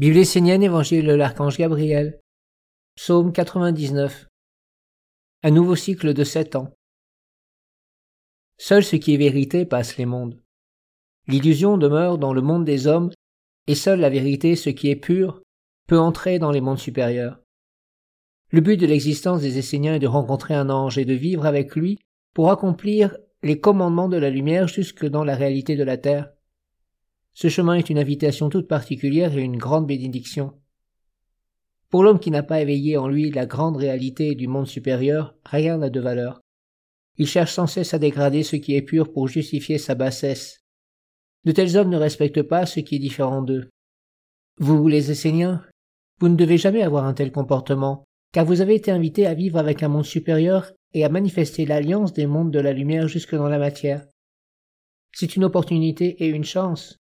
Bible essénienne, Évangile de l'archange Gabriel. Psaume 99. Un nouveau cycle de sept ans. Seul ce qui est vérité passe les mondes. L'illusion demeure dans le monde des hommes, et seule la vérité, ce qui est pur, peut entrer dans les mondes supérieurs. Le but de l'existence des Esséniens est de rencontrer un ange et de vivre avec lui pour accomplir les commandements de la lumière jusque dans la réalité de la terre. Ce chemin est une invitation toute particulière et une grande bénédiction. Pour l'homme qui n'a pas éveillé en lui la grande réalité du monde supérieur, rien n'a de valeur. Il cherche sans cesse à dégrader ce qui est pur pour justifier sa bassesse. De tels hommes ne respectent pas ce qui est différent d'eux. Vous, les Esséniens, vous ne devez jamais avoir un tel comportement, car vous avez été invités à vivre avec un monde supérieur et à manifester l'alliance des mondes de la lumière jusque dans la matière. C'est une opportunité et une chance.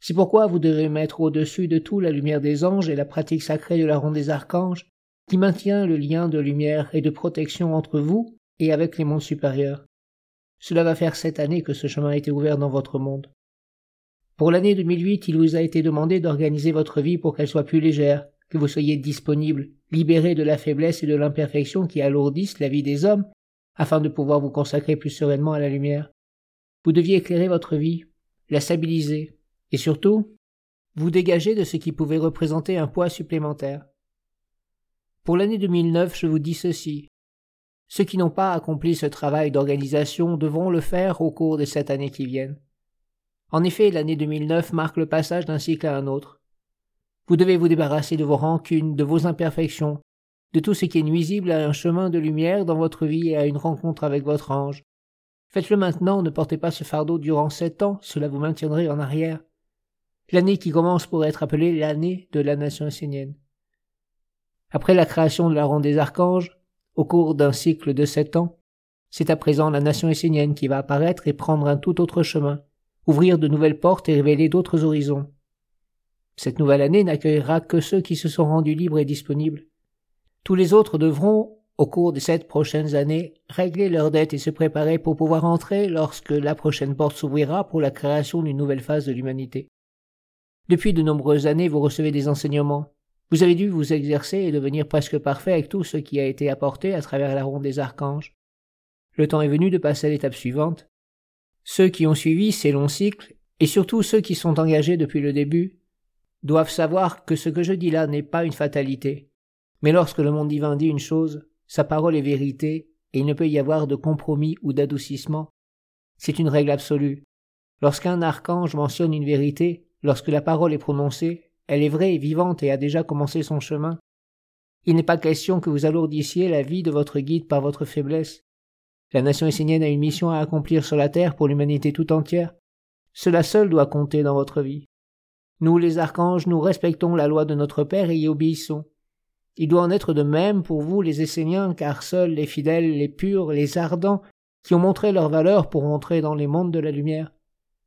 C'est pourquoi vous devez mettre au-dessus de tout la lumière des anges et la pratique sacrée de la ronde des archanges, qui maintient le lien de lumière et de protection entre vous et avec les mondes supérieurs. Cela va faire sept années que ce chemin a été ouvert dans votre monde. Pour l'année 2008, il vous a été demandé d'organiser votre vie pour qu'elle soit plus légère, que vous soyez disponible, libéré de la faiblesse et de l'imperfection qui alourdissent la vie des hommes, afin de pouvoir vous consacrer plus sereinement à la lumière. Vous deviez éclairer votre vie, la stabiliser, et surtout, vous dégagez de ce qui pouvait représenter un poids supplémentaire. Pour l'année 2009, je vous dis ceci. Ceux qui n'ont pas accompli ce travail d'organisation devront le faire au cours des sept années qui viennent. En effet, l'année 2009 marque le passage d'un cycle à un autre. Vous devez vous débarrasser de vos rancunes, de vos imperfections, de tout ce qui est nuisible à un chemin de lumière dans votre vie et à une rencontre avec votre ange. Faites-le maintenant, ne portez pas ce fardeau durant sept ans, cela vous maintiendrait en arrière l'année qui commence pour être appelée l'année de la nation essénienne. Après la création de la ronde des archanges, au cours d'un cycle de sept ans, c'est à présent la nation essénienne qui va apparaître et prendre un tout autre chemin, ouvrir de nouvelles portes et révéler d'autres horizons. Cette nouvelle année n'accueillera que ceux qui se sont rendus libres et disponibles. Tous les autres devront, au cours des sept prochaines années, régler leurs dettes et se préparer pour pouvoir entrer lorsque la prochaine porte s'ouvrira pour la création d'une nouvelle phase de l'humanité. Depuis de nombreuses années, vous recevez des enseignements. Vous avez dû vous exercer et devenir presque parfait avec tout ce qui a été apporté à travers la ronde des archanges. Le temps est venu de passer à l'étape suivante. Ceux qui ont suivi ces longs cycles, et surtout ceux qui sont engagés depuis le début, doivent savoir que ce que je dis là n'est pas une fatalité. Mais lorsque le monde divin dit une chose, sa parole est vérité, et il ne peut y avoir de compromis ou d'adoucissement. C'est une règle absolue. Lorsqu'un archange mentionne une vérité, Lorsque la parole est prononcée, elle est vraie et vivante et a déjà commencé son chemin. Il n'est pas question que vous alourdissiez la vie de votre guide par votre faiblesse. La nation essénienne a une mission à accomplir sur la terre pour l'humanité tout entière. Cela seul doit compter dans votre vie. Nous, les archanges, nous respectons la loi de notre Père et y obéissons. Il doit en être de même pour vous, les Esséniens, car seuls les fidèles, les purs, les ardents, qui ont montré leur valeur pour entrer dans les mondes de la lumière.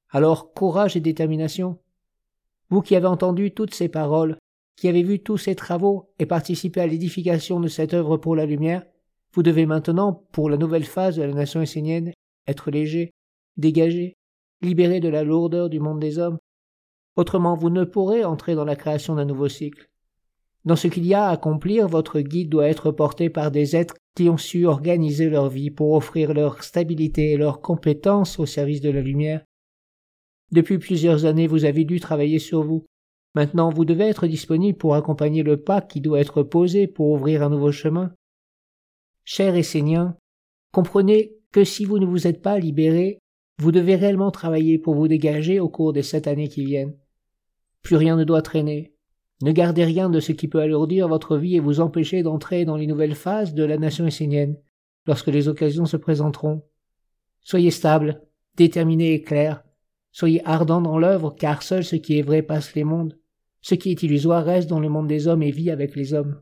Alors courage et détermination. Vous qui avez entendu toutes ces paroles, qui avez vu tous ces travaux et participé à l'édification de cette œuvre pour la lumière, vous devez maintenant, pour la nouvelle phase de la nation essénienne, être léger, dégagé, libéré de la lourdeur du monde des hommes. Autrement, vous ne pourrez entrer dans la création d'un nouveau cycle. Dans ce qu'il y a à accomplir, votre guide doit être porté par des êtres qui ont su organiser leur vie pour offrir leur stabilité et leur compétence au service de la lumière depuis plusieurs années, vous avez dû travailler sur vous. Maintenant, vous devez être disponible pour accompagner le pas qui doit être posé pour ouvrir un nouveau chemin. Chers Esséniens, comprenez que si vous ne vous êtes pas libérés, vous devez réellement travailler pour vous dégager au cours des sept années qui viennent. Plus rien ne doit traîner. Ne gardez rien de ce qui peut alourdir votre vie et vous empêcher d'entrer dans les nouvelles phases de la nation essénienne, lorsque les occasions se présenteront. Soyez stable, déterminé et clair, Soyez ardents dans l'œuvre, car seul ce qui est vrai passe les mondes. Ce qui est illusoire reste dans le monde des hommes et vit avec les hommes.